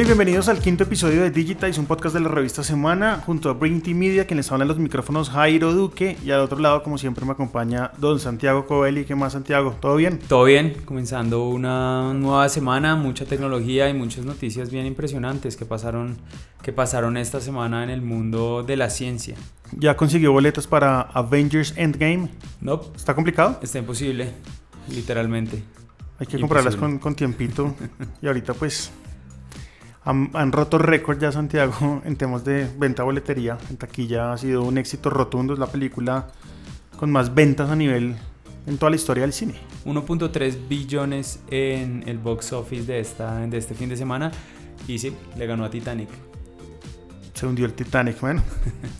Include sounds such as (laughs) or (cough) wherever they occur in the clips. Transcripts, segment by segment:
Hola y bienvenidos al quinto episodio de Digitize, un podcast de la revista Semana, junto a Brinity Media, quien les habla en los micrófonos Jairo Duque, y al otro lado, como siempre, me acompaña don Santiago Covelli. ¿Qué más, Santiago? ¿Todo bien? Todo bien, comenzando una nueva semana, mucha tecnología y muchas noticias bien impresionantes que pasaron, que pasaron esta semana en el mundo de la ciencia. ¿Ya consiguió boletos para Avengers Endgame? No. Nope. ¿Está complicado? Está imposible, literalmente. Hay que comprarlas con, con tiempito. (laughs) y ahorita pues han, han roto récord ya Santiago (laughs) en temas de venta boletería. En taquilla ha sido un éxito rotundo. Es la película con más ventas a nivel en toda la historia del cine. 1.3 billones en el box office de, esta, de este fin de semana. Y sí, le ganó a Titanic. Se hundió el Titanic, bueno.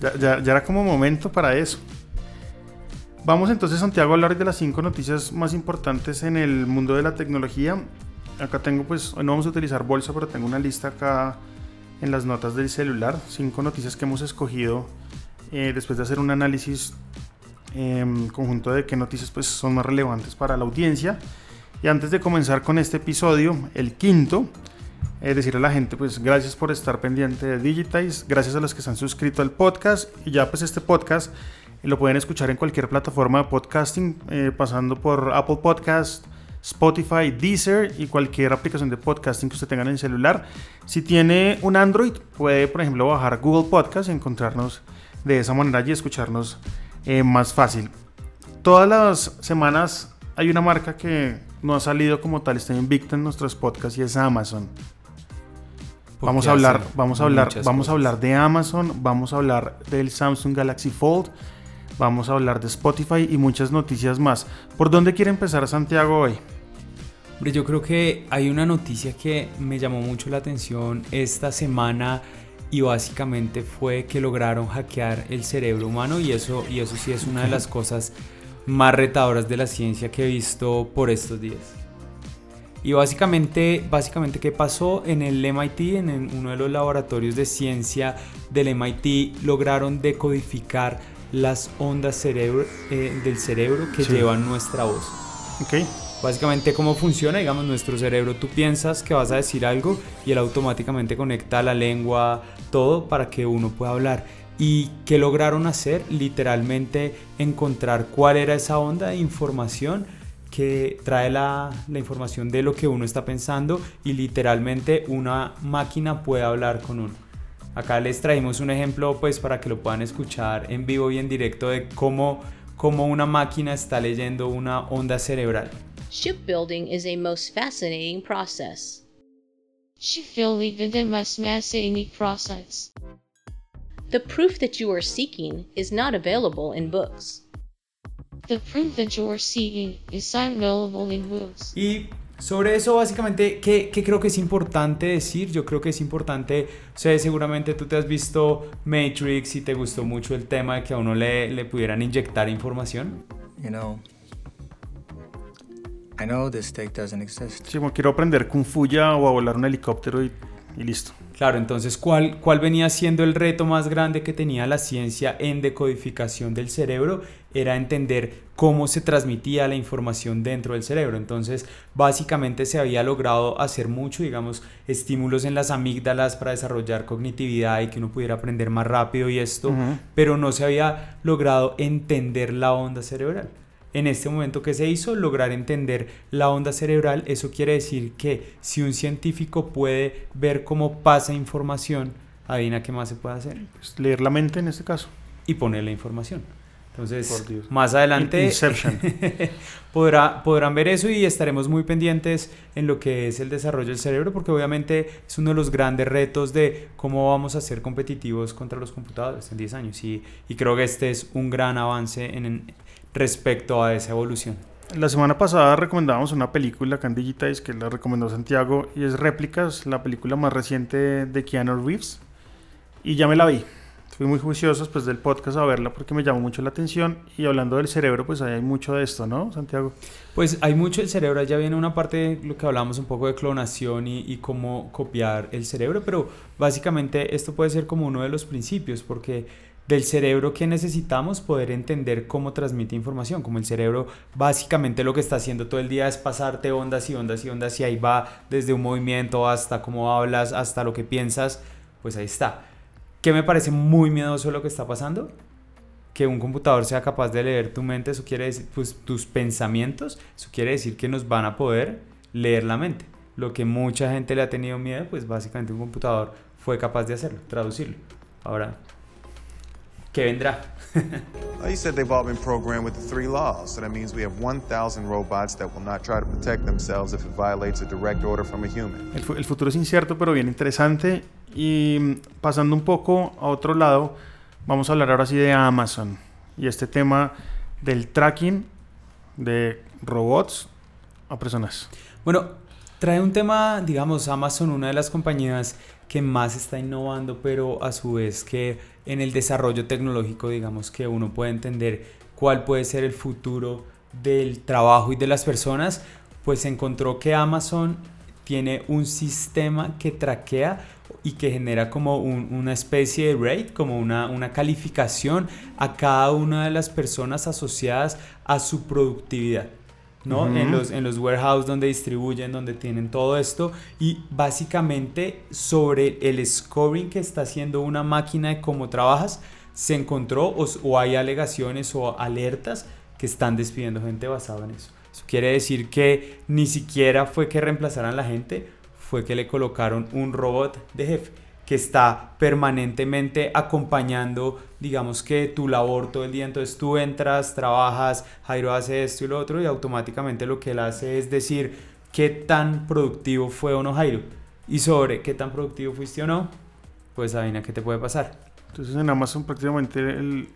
ya, ya, ya era como momento para eso. Vamos entonces, Santiago, a hablar de las cinco noticias más importantes en el mundo de la tecnología. Acá tengo, pues, no vamos a utilizar bolsa, pero tengo una lista acá en las notas del celular. Cinco noticias que hemos escogido eh, después de hacer un análisis eh, conjunto de qué noticias pues, son más relevantes para la audiencia. Y antes de comenzar con este episodio, el quinto, eh, decirle a la gente, pues gracias por estar pendiente de Digitize, gracias a los que se han suscrito al podcast y ya pues este podcast lo pueden escuchar en cualquier plataforma de podcasting, eh, pasando por Apple Podcast, Spotify, Deezer y cualquier aplicación de podcasting que usted tenga en el celular. Si tiene un Android, puede, por ejemplo, bajar Google Podcast y encontrarnos de esa manera y escucharnos eh, más fácil. Todas las semanas hay una marca que no ha salido como tal, está invicta en nuestros podcasts y es Amazon. Vamos a hablar, vamos a hablar, vamos a hablar de Amazon, vamos a hablar del Samsung Galaxy Fold, vamos a hablar de Spotify y muchas noticias más. ¿Por dónde quiere empezar Santiago hoy? Hombre, yo creo que hay una noticia que me llamó mucho la atención esta semana y básicamente fue que lograron hackear el cerebro humano y eso, y eso sí es una de las cosas más retadoras de la ciencia que he visto por estos días. Y básicamente, básicamente ¿qué pasó? En el MIT, en uno de los laboratorios de ciencia del MIT, lograron decodificar las ondas cerebro, eh, del cerebro que sí. llevan nuestra voz. Okay. Básicamente cómo funciona, digamos, nuestro cerebro. Tú piensas que vas a decir algo y él automáticamente conecta la lengua, todo para que uno pueda hablar. ¿Y qué lograron hacer? Literalmente encontrar cuál era esa onda de información que trae la, la, información de lo que uno está pensando y literalmente una máquina puede hablar con uno. Acá les traímos un ejemplo pues para que lo puedan escuchar en vivo y en directo de cómo, cómo una máquina está leyendo una onda cerebral. Shipbuilding is a most fascinating process. Shipbuilding is a most fascinating process. The proof that you are seeking is not available in books. The proof that you are seeking is not available in books. Y sobre eso básicamente, ¿qué, ¿qué, creo que es importante decir? Yo creo que es importante, o sea, seguramente tú te has visto Matrix y te gustó mucho el tema de que a uno le, le pudieran inyectar información. You know, I know this steak doesn't exist. Sí, como quiero aprender Kung Fu ya o a volar un helicóptero y, y listo. Claro, entonces, ¿cuál, ¿cuál venía siendo el reto más grande que tenía la ciencia en decodificación del cerebro? Era entender cómo se transmitía la información dentro del cerebro. Entonces, básicamente se había logrado hacer mucho, digamos, estímulos en las amígdalas para desarrollar cognitividad y que uno pudiera aprender más rápido y esto, uh -huh. pero no se había logrado entender la onda cerebral en este momento que se hizo, lograr entender la onda cerebral, eso quiere decir que si un científico puede ver cómo pasa información, adivina qué más se puede hacer. Pues leer la mente en este caso. Y poner la información. Entonces, más adelante (laughs) podrá, podrán ver eso y estaremos muy pendientes en lo que es el desarrollo del cerebro, porque obviamente es uno de los grandes retos de cómo vamos a ser competitivos contra los computadores en 10 años. Y, y creo que este es un gran avance en, en respecto a esa evolución. La semana pasada recomendábamos una película acá en que la recomendó Santiago y es Réplicas, la película más reciente de Keanu Reeves. Y ya me la vi. Fui muy juicioso después del podcast a verla porque me llamó mucho la atención. Y hablando del cerebro, pues ahí hay mucho de esto, ¿no, Santiago? Pues hay mucho del cerebro, ya viene una parte de lo que hablamos un poco de clonación y, y cómo copiar el cerebro, pero básicamente esto puede ser como uno de los principios, porque del cerebro que necesitamos poder entender cómo transmite información, como el cerebro básicamente lo que está haciendo todo el día es pasarte ondas y ondas y ondas y ahí va desde un movimiento hasta cómo hablas, hasta lo que piensas, pues ahí está. ¿Qué me parece muy miedoso lo que está pasando? Que un computador sea capaz de leer tu mente, eso quiere decir, pues tus pensamientos, eso quiere decir que nos van a poder leer la mente. Lo que mucha gente le ha tenido miedo, pues básicamente un computador fue capaz de hacerlo, traducirlo. Ahora, ¿qué vendrá? (laughs) Well, you said they've all been programmed with the three laws, so that means we have 1,000 robots that will not try to protect themselves if it violates a direct order from a human. El, fu- el futuro es incierto, pero bien interesante. Y pasando un poco a otro lado, vamos a hablar ahora sí de Amazon y este tema del tracking de robots a personas. Bueno, trae un tema, digamos, Amazon, una de las compañías que más está innovando, pero a su vez que en el desarrollo tecnológico, digamos, que uno puede entender cuál puede ser el futuro del trabajo y de las personas, pues encontró que Amazon tiene un sistema que traquea y que genera como un- una especie de rate, como una, una calificación a cada una de las personas asociadas a su productividad. ¿no? En los, en los warehouse donde distribuyen, donde tienen todo esto y básicamente sobre el scoring que está haciendo una máquina de cómo trabajas, se encontró o, hay alegaciones o alertas que están despidiendo gente basado en eso. Eso quiere decir que ni siquiera fue que reemplazaran la gente, fue que le colocaron un robot de jefe que está permanentemente acompañando, digamos que tu labor todo el día. Entonces tú entras, trabajas, Jairo hace esto y lo otro y automáticamente lo que él hace es decir qué tan productivo fue o no Jairo. Y sobre qué tan productivo fuiste o no, pues adivina qué te puede pasar. Entonces en Amazon prácticamente el,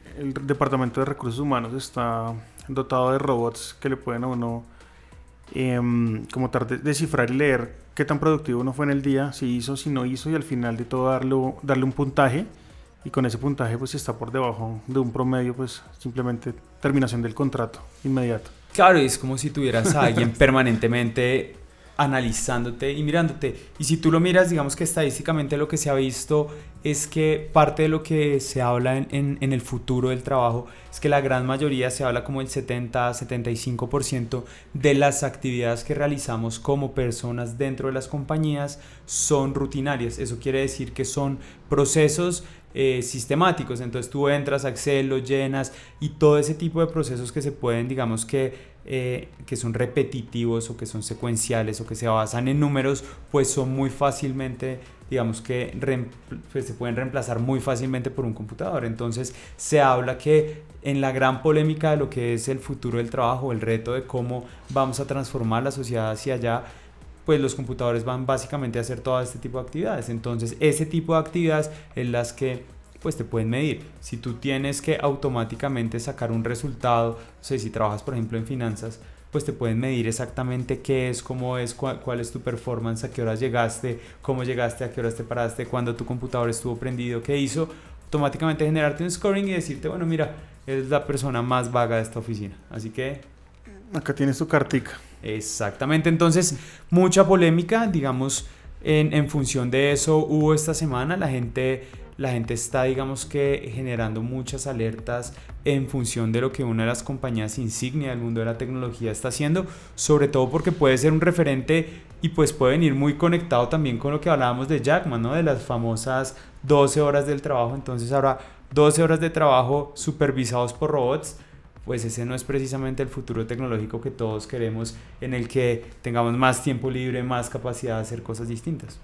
departamento de recursos humanos está dotado de robots que le pueden a uno em, como tratar de descifrar y leer qué tan productivo uno fue en el día, si hizo, si no hizo y al final de todo darlo, darle un puntaje y con ese puntaje pues si está por debajo de un promedio pues simplemente terminación del contrato inmediato. Claro, y es como si tuvieras a alguien (laughs) permanentemente analizándote y mirándote. Y si tú lo miras, digamos que estadísticamente lo que se ha visto es que parte de lo que se habla en, el futuro del trabajo es que la gran mayoría se habla como el 70-75% de las actividades que realizamos como personas dentro de las compañías son rutinarias. Eso quiere decir que son procesos eh, sistemáticos. Entonces tú entras a Excel, lo llenas y todo ese tipo de procesos que se pueden, digamos que, eh, que son repetitivos o que son secuenciales o que se basan en números, pues son muy fácilmente, digamos que pues, se pueden reemplazar muy fácilmente por un computador. Entonces se habla que en la gran polémica de lo que es el futuro del trabajo, el reto de cómo vamos a transformar la sociedad hacia allá, pues los computadores van básicamente a hacer todo este tipo de actividades. Entonces, ese tipo de actividades es las que pues te pueden medir. Si tú tienes que automáticamente sacar un resultado, o sea, si trabajas por ejemplo en finanzas, pues te pueden medir exactamente qué es, cómo es, cuál, cuál es tu performance, a qué horas llegaste, cómo llegaste, a qué horas te paraste, cuándo tu computador estuvo prendido, qué hizo, automáticamente generarte un scoring y decirte, bueno, mira, eres la persona más vaga de esta oficina. Así que Acá tienes tu cartica. Exactamente, entonces mucha polémica, digamos, en, en función de eso hubo esta semana, la gente, la gente está, digamos que, generando muchas alertas en función de lo que una de las compañías insignia del mundo de la tecnología está haciendo, sobre todo porque puede ser un referente y pues puede venir muy conectado también con lo que hablábamos de Jackman, ¿no? De las famosas 12 horas del trabajo, entonces ahora 12 horas de trabajo supervisados por robots, pues ese no es precisamente el futuro tecnológico que todos queremos, en el que tengamos más tiempo libre, más capacidad de hacer cosas distintas.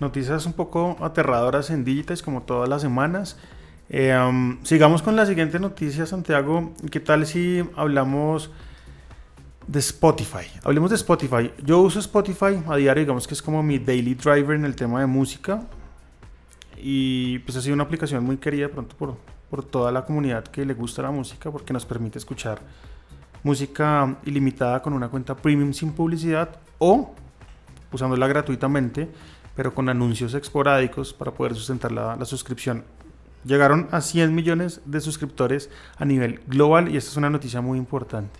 Noticias un poco aterradoras en Digitize como todas las semanas. Eh, um, sigamos con la siguiente noticia, Santiago. ¿Qué tal si hablamos de Spotify? Hablemos de Spotify. Yo uso Spotify a diario, digamos que es como mi daily driver en el tema de música. Y pues ha sido una aplicación muy querida pronto por, por toda la comunidad que le gusta la música porque nos permite escuchar música ilimitada con una cuenta premium sin publicidad o usándola gratuitamente pero con anuncios esporádicos para poder sustentar la, la suscripción. Llegaron a 100 millones de suscriptores a nivel global y esta es una noticia muy importante.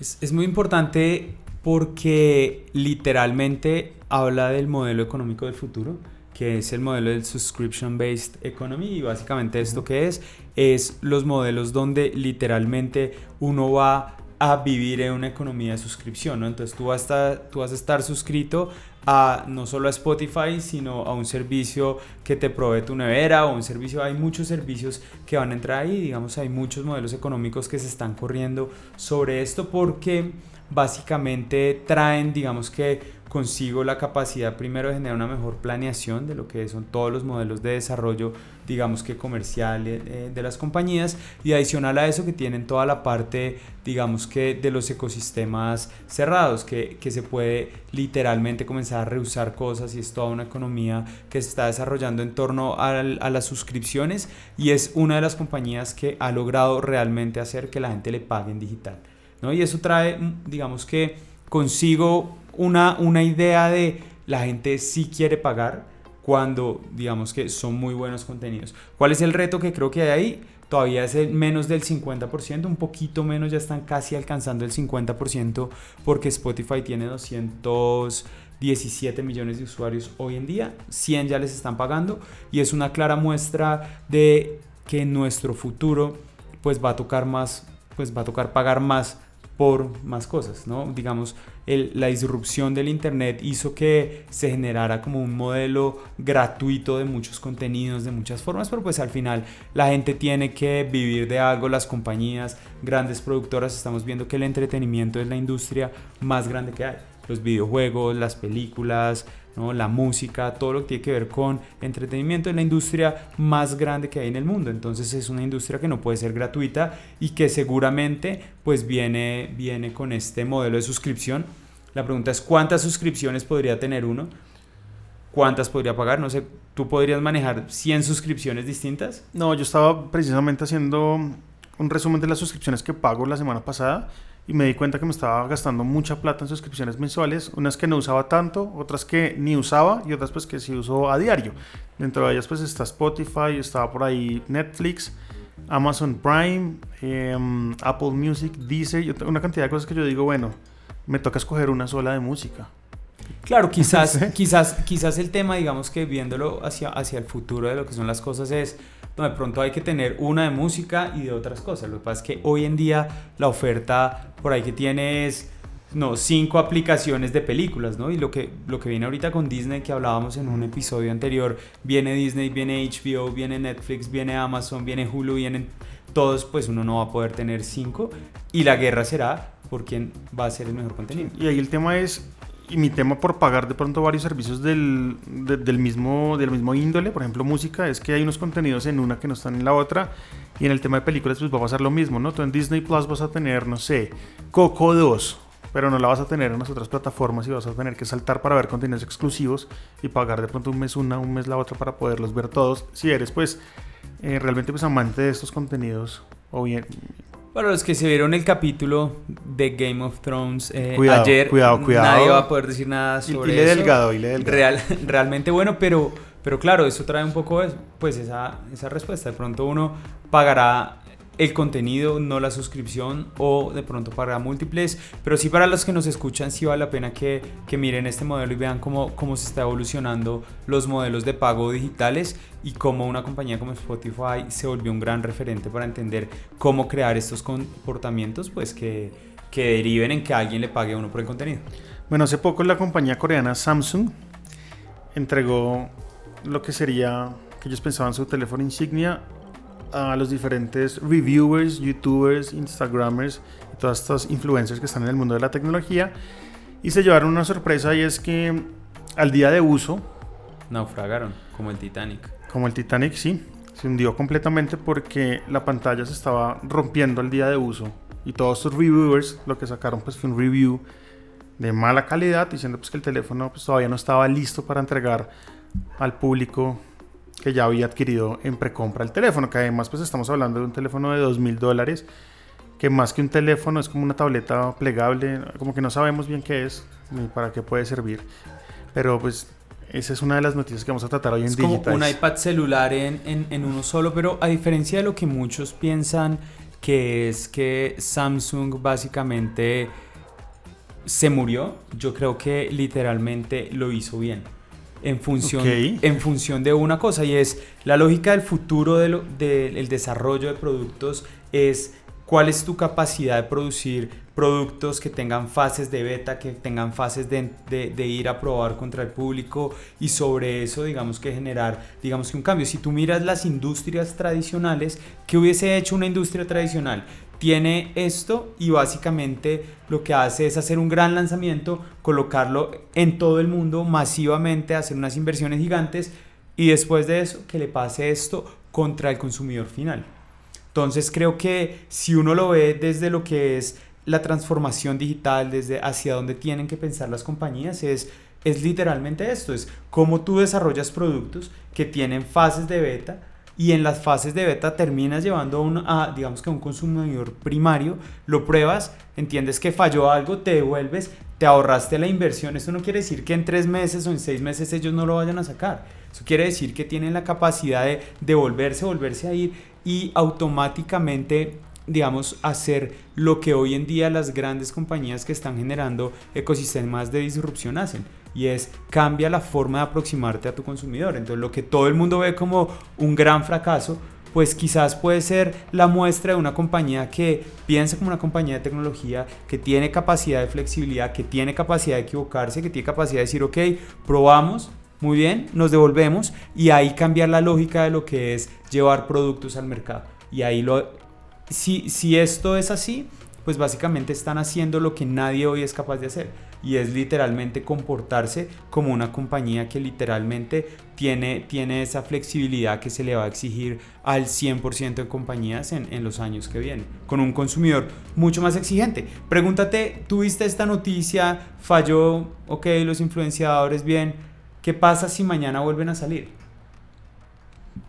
Es, es muy importante porque literalmente habla del modelo económico del futuro, que es el modelo del subscription based economy y básicamente esto que es es los modelos donde literalmente uno va a vivir en una economía de suscripción, ¿no? Entonces tú vas, a estar, tú vas a estar suscrito a no solo a Spotify, sino a un servicio que te provee tu nevera o un servicio, hay muchos servicios que van a entrar ahí, digamos, hay muchos modelos económicos que se están corriendo sobre esto porque básicamente traen, digamos que consigo la capacidad primero de generar una mejor planeación de lo que son todos los modelos de desarrollo, digamos que comercial eh, de las compañías y adicional a eso que tienen toda la parte, digamos que de los ecosistemas cerrados, que, que se puede literalmente comenzar a reusar cosas y es toda una economía que se está desarrollando en torno a, a las suscripciones y es una de las compañías que ha logrado realmente hacer que la gente le pague en digital. ¿no? Y eso trae, digamos que consigo una, una idea de la gente sí quiere pagar cuando digamos que son muy buenos contenidos. ¿Cuál es el reto que creo que hay ahí? Todavía es el menos del 50%, un poquito menos, ya están casi alcanzando el 50% porque Spotify tiene 217 millones de usuarios hoy en día, 100 ya les están pagando y es una clara muestra de que nuestro futuro pues va a tocar más, pues va a tocar pagar más por más cosas, ¿no? Digamos, la disrupción del Internet hizo que se generara como un modelo gratuito de muchos contenidos, de muchas formas, pero pues al final la gente tiene que vivir de algo, las compañías, grandes productoras, estamos viendo que el entretenimiento es la industria más grande que hay. Los videojuegos, las películas, ¿no? la música, todo lo que tiene que ver con entretenimiento es la industria más grande que hay en el mundo. Entonces es una industria que no puede ser gratuita y que seguramente pues viene, viene con este modelo de suscripción. La pregunta es cuántas suscripciones podría tener uno, cuántas podría pagar, no sé, ¿tú podrías manejar 100 suscripciones distintas? No, yo estaba precisamente haciendo un resumen de las suscripciones que pago la semana pasada y me di cuenta que me estaba gastando mucha plata en suscripciones mensuales, unas que no usaba tanto, otras que ni usaba y otras pues que sí uso a diario. Dentro de ellas pues está Spotify, estaba por ahí Netflix, Amazon Prime, eh, Apple Music, Deezer, y una cantidad de cosas que yo digo, bueno, me toca escoger una sola de música. Claro, (laughs) quizás, quizás, quizás el tema, digamos que viéndolo hacia, hacia el futuro de lo que son las cosas es, de pronto hay que tener una de música y de otras cosas. Lo que pasa es que hoy en día la oferta por ahí que tiene es, no, cinco aplicaciones de películas, ¿no? Y lo que, lo que viene ahorita con Disney, que hablábamos en un episodio anterior, viene Disney, viene HBO, viene Netflix, viene Amazon, viene Hulu, vienen todos, pues uno no va a poder tener cinco. Y la guerra será por quién va a ser el mejor contenido. Y ahí el tema es, y mi tema por pagar de pronto varios servicios del, de, del, mismo, del mismo índole, por ejemplo música, es que hay unos contenidos en una que no están en la otra. Y en el tema de películas pues va a pasar lo mismo, ¿no? Tú en Disney Plus vas a tener, no sé, Coco 2, pero no la vas a tener en las otras plataformas y vas a tener que saltar para ver contenidos exclusivos y pagar de pronto un mes una, un mes la otra para poderlos ver todos. Si eres pues eh, realmente pues amante de estos contenidos o bien para los que se vieron el capítulo de Game of Thrones eh, cuidado, ayer, cuidado, cuidado. nadie va a poder decir nada sobre y, y le eso. delgado, y le delgado. Real, (laughs) realmente bueno, pero, pero claro, eso trae un poco pues esa, esa respuesta. De pronto uno pagará el contenido, no la suscripción o de pronto pagará múltiples, pero sí para los que nos escuchan sí vale la pena que, que miren este modelo y vean cómo, cómo se está evolucionando los modelos de pago digitales y cómo una compañía como Spotify se volvió un gran referente para entender cómo crear estos comportamientos pues que, que deriven en que alguien le pague a uno por el contenido. Bueno, hace poco la compañía coreana Samsung entregó lo que sería que ellos pensaban su teléfono insignia a los diferentes reviewers, youtubers, instagramers y todas estas influencers que están en el mundo de la tecnología y se llevaron una sorpresa y es que al día de uso naufragaron como el Titanic. Como el Titanic, sí, se hundió completamente porque la pantalla se estaba rompiendo al día de uso y todos estos reviewers lo que sacaron pues fue un review de mala calidad diciendo pues que el teléfono pues todavía no estaba listo para entregar al público que ya había adquirido en precompra el teléfono, que además pues estamos hablando de un teléfono de dos mil dólares, que más que un teléfono es como una tableta plegable, como que no sabemos bien qué es ni para qué puede servir, pero pues Esa es una de las noticias que vamos a tratar hoy en Es como Digitize. un iPad celular en, en- en uno solo, pero a diferencia de lo que muchos piensan, que es que Samsung básicamente se murió, yo creo que literalmente lo hizo bien. En función, en función de una cosa, y es la lógica del futuro del desarrollo de productos es cuál es tu capacidad de producir productos que tengan fases de beta, que tengan fases de, de- de ir a probar contra el público y sobre eso digamos que generar digamos que un cambio. Si tú miras las industrias tradicionales, ¿qué hubiese hecho una industria tradicional? Tiene esto y básicamente lo que hace es hacer un gran lanzamiento, colocarlo en todo el mundo masivamente, hacer unas inversiones gigantes y después de eso que le pase esto contra el consumidor final. Entonces creo que si uno lo ve desde lo que es la transformación digital, desde hacia dónde tienen que pensar las compañías, es, es literalmente esto, es cómo tú desarrollas productos que tienen fases de beta y en las fases de beta terminas llevando a, un, a digamos que a un consumidor primario, lo pruebas, entiendes que falló algo, te devuelves, te ahorraste la inversión. Esto no quiere decir que en tres meses o en seis meses ellos no lo vayan a sacar. Eso quiere decir que tienen la capacidad de devolverse, volverse a ir y automáticamente digamos, hacer lo que hoy en día las grandes compañías que están generando ecosistemas de disrupción hacen. Y es cambia la forma de aproximarte a tu consumidor. Entonces lo que todo el mundo ve como un gran fracaso, pues quizás puede ser la muestra de una compañía que piensa como una compañía de tecnología, que tiene capacidad de flexibilidad, que tiene capacidad de equivocarse, que tiene capacidad de decir, ok, probamos, muy bien, nos devolvemos y ahí cambiar la lógica de lo que es llevar productos al mercado. Y ahí lo, si, si esto es así, pues básicamente están haciendo lo que nadie hoy es capaz de hacer. Y es literalmente comportarse como una compañía que literalmente tiene, tiene esa flexibilidad que se le va a exigir al 100% de compañías en, en los años que vienen. Con un consumidor mucho más exigente. Pregúntate, ¿tuviste esta noticia? ¿Falló? Ok, los influenciadores, bien. ¿Qué pasa si mañana vuelven a salir?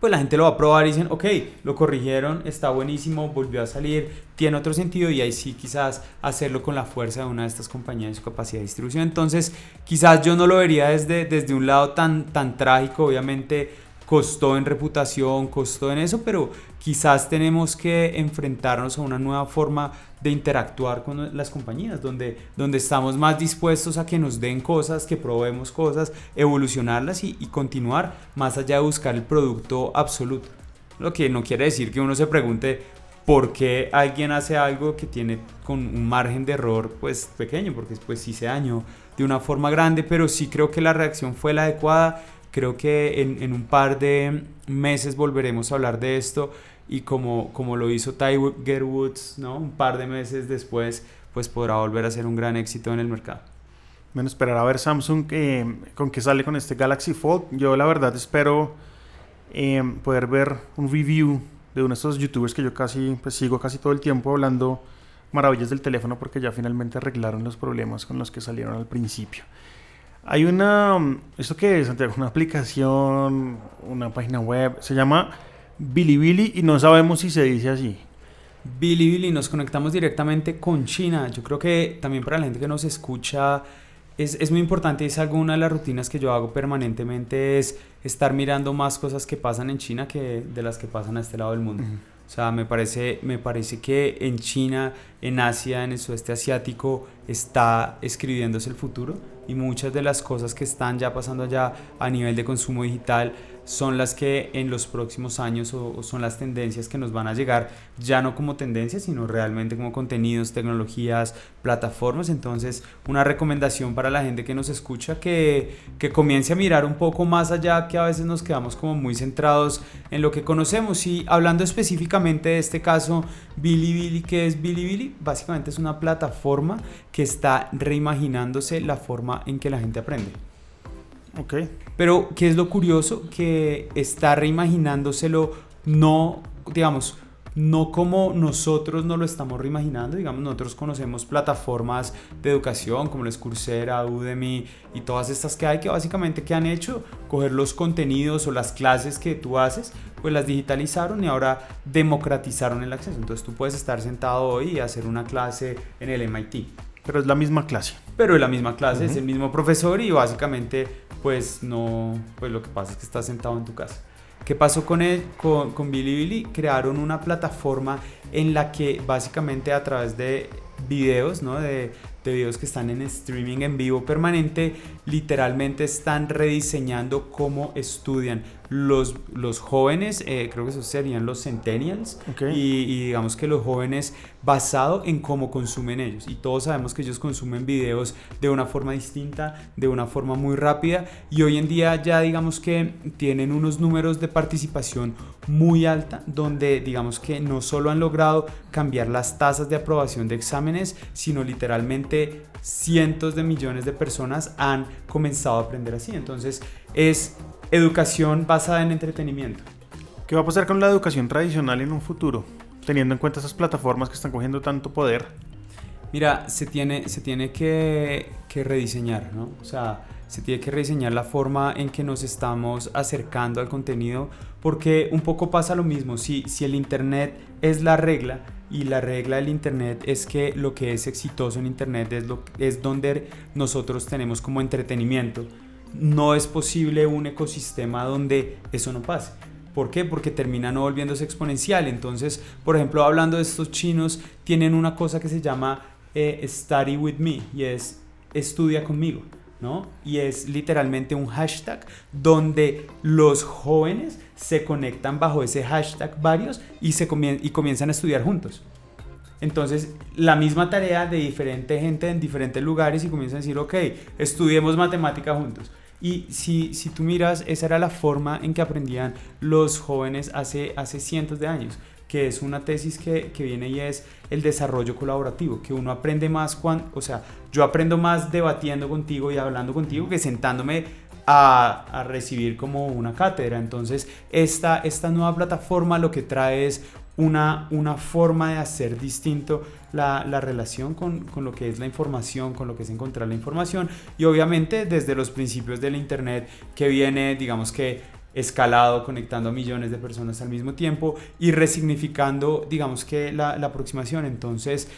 Pues la gente lo va a probar y dicen, ok, lo corrigieron, está buenísimo, volvió a salir, tiene otro sentido y ahí sí quizás hacerlo con la fuerza de una de estas compañías y su capacidad de distribución. Entonces, quizás yo no lo vería desde, desde un lado tan, tan trágico, obviamente costó en reputación, costó en eso, pero quizás tenemos que enfrentarnos a una nueva forma de interactuar con las compañías, donde, donde estamos más dispuestos a que nos den cosas, que probemos cosas, evolucionarlas y, continuar más allá de buscar el producto absoluto. Lo que no quiere decir que uno se pregunte por qué alguien hace algo que tiene con un margen de error pues pequeño, porque pues sí se dañó de una forma grande, pero sí creo que la reacción fue la adecuada. Creo que en, en un par de meses volveremos a hablar de esto y como, como lo hizo Tiger Woods, ¿no? Un par de meses después, pues podrá volver a ser un gran éxito en el mercado. Bueno, esperar a ver Samsung eh, con qué sale con este Galaxy Fold. Yo la verdad espero eh, poder ver un review de uno de estos youtubers que yo casi pues, sigo casi todo el tiempo hablando maravillas del teléfono porque ya finalmente arreglaron los problemas con los que salieron al principio. Hay una, ¿esto qué es, Santiago? Una aplicación, una página web, se llama Bilibili y no sabemos si se dice así. Bilibili, nos conectamos directamente con China. Yo creo que también para la gente que nos escucha es, es muy importante, es alguna de las rutinas que yo hago permanentemente, es estar mirando más cosas que pasan en China que de las que pasan a este lado del mundo. O sea, me parece, me parece que en China, en Asia, en el sudeste asiático, está escribiéndose el futuro y muchas de las cosas que están ya pasando allá a nivel de consumo digital son las que en los próximos años o, son las tendencias que nos van a llegar ya no como tendencias sino realmente como contenidos, tecnologías, plataformas. Entonces una recomendación para la gente que nos escucha que, que comience a mirar un poco más allá que a veces nos quedamos como muy centrados en lo que conocemos y hablando específicamente de este caso Bilibili, ¿qué es Bilibili? Básicamente es una plataforma que está reimaginándose la forma en que la gente aprende. Ok. Pero, ¿qué es lo curioso? Que está reimaginándoselo no, digamos, no como nosotros no lo estamos reimaginando, digamos, nosotros conocemos plataformas de educación como les Coursera, Udemy y todas estas que hay que básicamente que han hecho, coger los contenidos o las clases que tú haces, pues las digitalizaron y ahora democratizaron el acceso. Entonces tú puedes estar sentado hoy y hacer una clase en el MIT. Pero es la misma clase. Pero es la misma clase, uh -huh. es el mismo profesor y básicamente pues no, pues lo que pasa es que estás sentado en tu casa. ¿Qué pasó con, él, con, con Bilibili? Crearon una plataforma en la que básicamente a través de videos, ¿no? De, de videos que están en streaming en vivo permanente, literalmente están rediseñando cómo estudian los, los jóvenes, eh, creo que esos serían los centennials, y, y digamos que los jóvenes basado en cómo consumen ellos. Y todos sabemos que ellos consumen videos de una forma distinta, de una forma muy rápida, y hoy en día ya digamos que tienen unos números de participación muy alta, donde digamos que no solo han logrado cambiar las tasas de aprobación de exámenes, sino literalmente cientos de millones de personas han comenzado a aprender así. Entonces es educación basada en entretenimiento. ¿Qué va a pasar con la educación tradicional en un futuro? Teniendo en cuenta esas plataformas que están cogiendo tanto poder. Mira, se tiene, se tiene que, que rediseñar, ¿no? O sea, se tiene que rediseñar la forma en que nos estamos acercando al contenido, porque un poco pasa lo mismo, si, si el Internet es la regla, y la regla del Internet es que lo que es exitoso en Internet es, lo, es donde nosotros tenemos como entretenimiento, no es posible un ecosistema donde eso no pase. ¿Por qué? Porque termina no volviéndose exponencial. Entonces, por ejemplo, hablando de estos chinos, tienen una cosa que se llama eh, Study with me y es estudia conmigo, ¿no? Y es literalmente un hashtag donde los jóvenes se conectan bajo ese hashtag varios y, se comien- y comienzan a estudiar juntos. Entonces, la misma tarea de diferente gente en diferentes lugares y comienzan a decir, ok, estudiemos matemática juntos. Y si, si tú miras, esa era la forma en que aprendían los jóvenes hace, hace cientos de años, que es una tesis que, que viene y es el desarrollo colaborativo, que uno aprende más cuando, o sea, yo aprendo más debatiendo contigo y hablando contigo que sentándome a, a recibir como una cátedra. Entonces, esta, esta nueva plataforma lo que trae es una, una forma de hacer distinto la, la relación con, con lo que es la información, con lo que es encontrar la información y obviamente desde los principios del Internet que viene, digamos que escalado, conectando a millones de personas al mismo tiempo y resignificando, digamos que la, la aproximación. Entonces,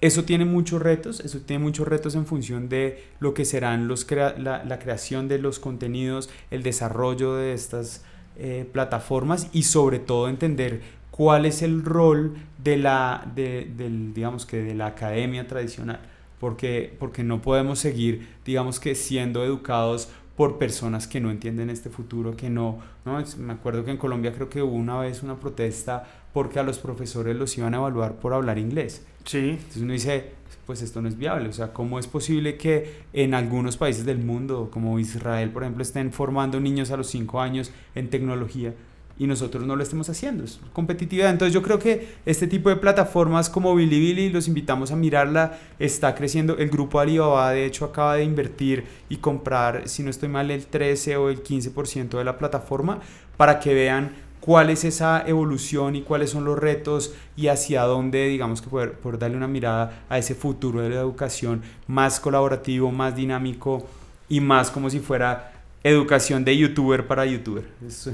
eso tiene muchos retos, eso tiene muchos retos en función de lo que serán los la, la creación de los contenidos, el desarrollo de estas eh, plataformas y sobre todo entender cuál es el rol de la, de, del, digamos que de la academia tradicional, porque, porque no podemos seguir, digamos que siendo educados por personas que no entienden este futuro, que no, no, me acuerdo que en Colombia creo que hubo una vez una protesta porque a los profesores los iban a evaluar por hablar inglés. Sí. Entonces uno dice, pues esto no es viable, o sea, ¿cómo es posible que en algunos países del mundo, como Israel, por ejemplo, estén formando niños a los 5 años en tecnología y nosotros no lo estemos haciendo? Es competitividad. Entonces yo creo que este tipo de plataformas como Bilibili, los invitamos a mirarla, está creciendo. El grupo Alibaba, de hecho, acaba de invertir y comprar, si no estoy mal, el 13 o el 15% de la plataforma para que vean cuál es esa evolución y cuáles son los retos y hacia dónde, digamos que poder, poder darle una mirada a ese futuro de la educación más colaborativo, más dinámico y más como si fuera educación de youtuber para youtuber.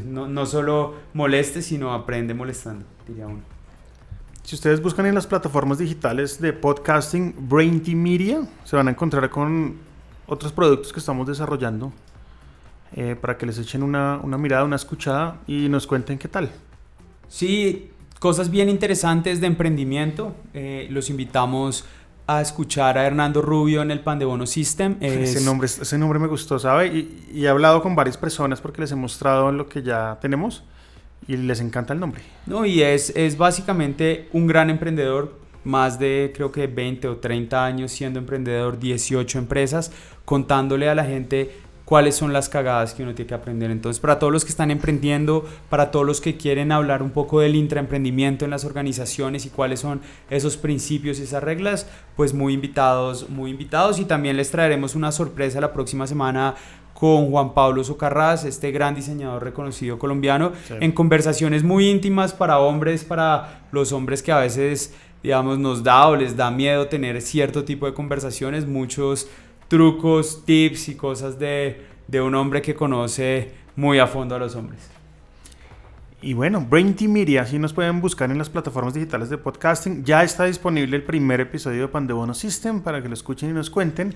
No, no solo moleste, sino aprende molestando, diría uno. Si ustedes buscan en las plataformas digitales de podcasting Brainty Media, se van a encontrar con otros productos que estamos desarrollando eh, para que les echen una, una mirada, una escuchada y nos cuenten qué tal. Sí, cosas bien interesantes de emprendimiento. Eh, los invitamos a escuchar a Hernando Rubio en el Pan de Bono System. Ese, Es- nombre, ese nombre me gustó, ¿sabe? Y, y he hablado con varias personas porque les he mostrado lo que ya tenemos y les encanta el nombre. No, y es, es básicamente un gran emprendedor, más de creo que 20 o 30 años siendo emprendedor, 18 empresas, contándole a la gente cuáles son las cagadas que uno tiene que aprender. Entonces, para todos los que están emprendiendo, para todos los que quieren hablar un poco del intraemprendimiento en las organizaciones y cuáles son esos principios y esas reglas, pues muy invitados, muy invitados y también les traeremos una sorpresa la próxima semana con Juan Pablo Socarrás, este gran diseñador reconocido colombiano, Sí. en conversaciones muy íntimas para hombres, para los hombres que a veces, digamos, nos da o les da miedo tener cierto tipo de conversaciones, muchos trucos, tips y cosas de, de un hombre que conoce muy a fondo a los hombres. Y bueno, Brainty Media, si nos pueden buscar en las plataformas digitales de podcasting. Ya está disponible el primer episodio de Pandebono System para que lo escuchen y nos cuenten.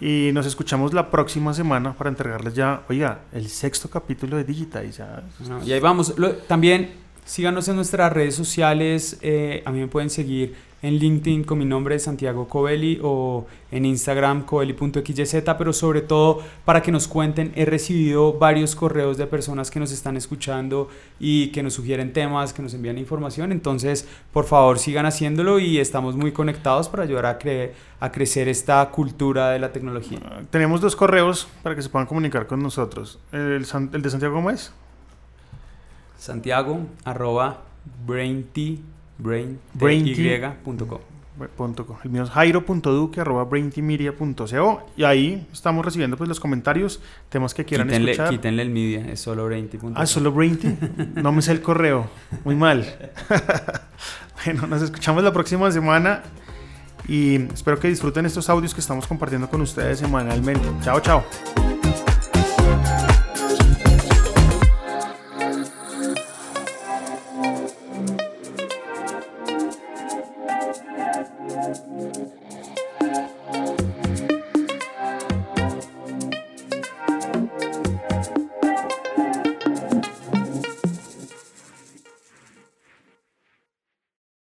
Y nos escuchamos la próxima semana para entregarles ya, oiga, el sexto capítulo de Digitize. ya. No, y ahí vamos. Lo- también síganos en nuestras redes sociales. eh, a mí me pueden seguir en LinkedIn con mi nombre Santiago Covelli o en Instagram covelli.xyz, pero sobre todo para que nos cuenten. He recibido varios correos de personas que nos están escuchando y que nos sugieren temas, que nos envían información. Entonces, por favor, sigan haciéndolo y estamos muy conectados para ayudar a, cre- a crecer esta cultura de la tecnología. Tenemos dos correos para que se puedan comunicar con nosotros. El, San- el de Santiago ¿cómo es? Santiago arroba brainty, brain, Brainty. TY.com. punto com. El mío es jairo.duque arroba braintymedia.co y ahí estamos recibiendo pues los comentarios, temas que quieran Quítenle, escuchar. quítenle el media, es solo brainty.com. Ah, solo Brainty. No me sé el correo. Muy mal. (laughs) bueno, nos escuchamos la próxima semana y espero que disfruten estos audios que estamos compartiendo con ustedes semanalmente. Chao, chao.